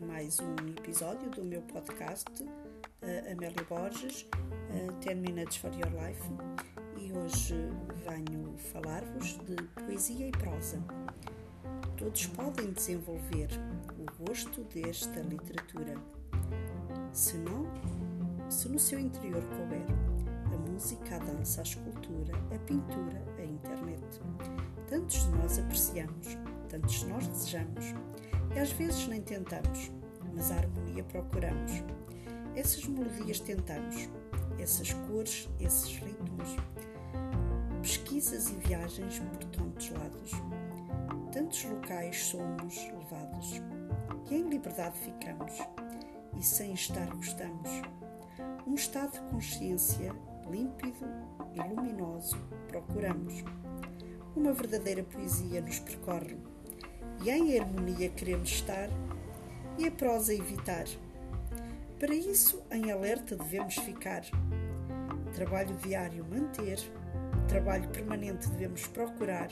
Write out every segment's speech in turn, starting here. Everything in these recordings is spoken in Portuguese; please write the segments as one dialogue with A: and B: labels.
A: mais um episódio do meu podcast uh, Amélia Borges, uh, 10 Minutes for Your Life, e hoje venho falar-vos de poesia e prosa. Todos podem desenvolver o gosto desta literatura. Se não, se no seu interior couber a música, a dança, a escultura, a pintura, a internet. Tantos de nós apreciamos, tantos nós desejamos e às vezes nem tentamos, mas a harmonia procuramos. Essas melodias tentamos, essas cores, esses ritmos. Pesquisas e viagens por tantos lados. Tantos locais somos levados e em liberdade ficamos e sem estar gostamos. Um estado de consciência límpido e luminoso procuramos. Uma verdadeira poesia nos percorre e em harmonia queremos estar e a prosa evitar. Para isso, em alerta devemos ficar. Trabalho diário manter, trabalho permanente devemos procurar.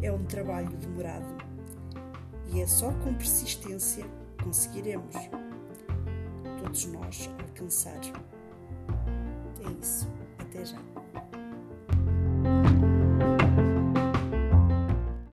A: É um trabalho demorado e é só com persistência conseguiremos todos nós alcançar. É isso. Até já.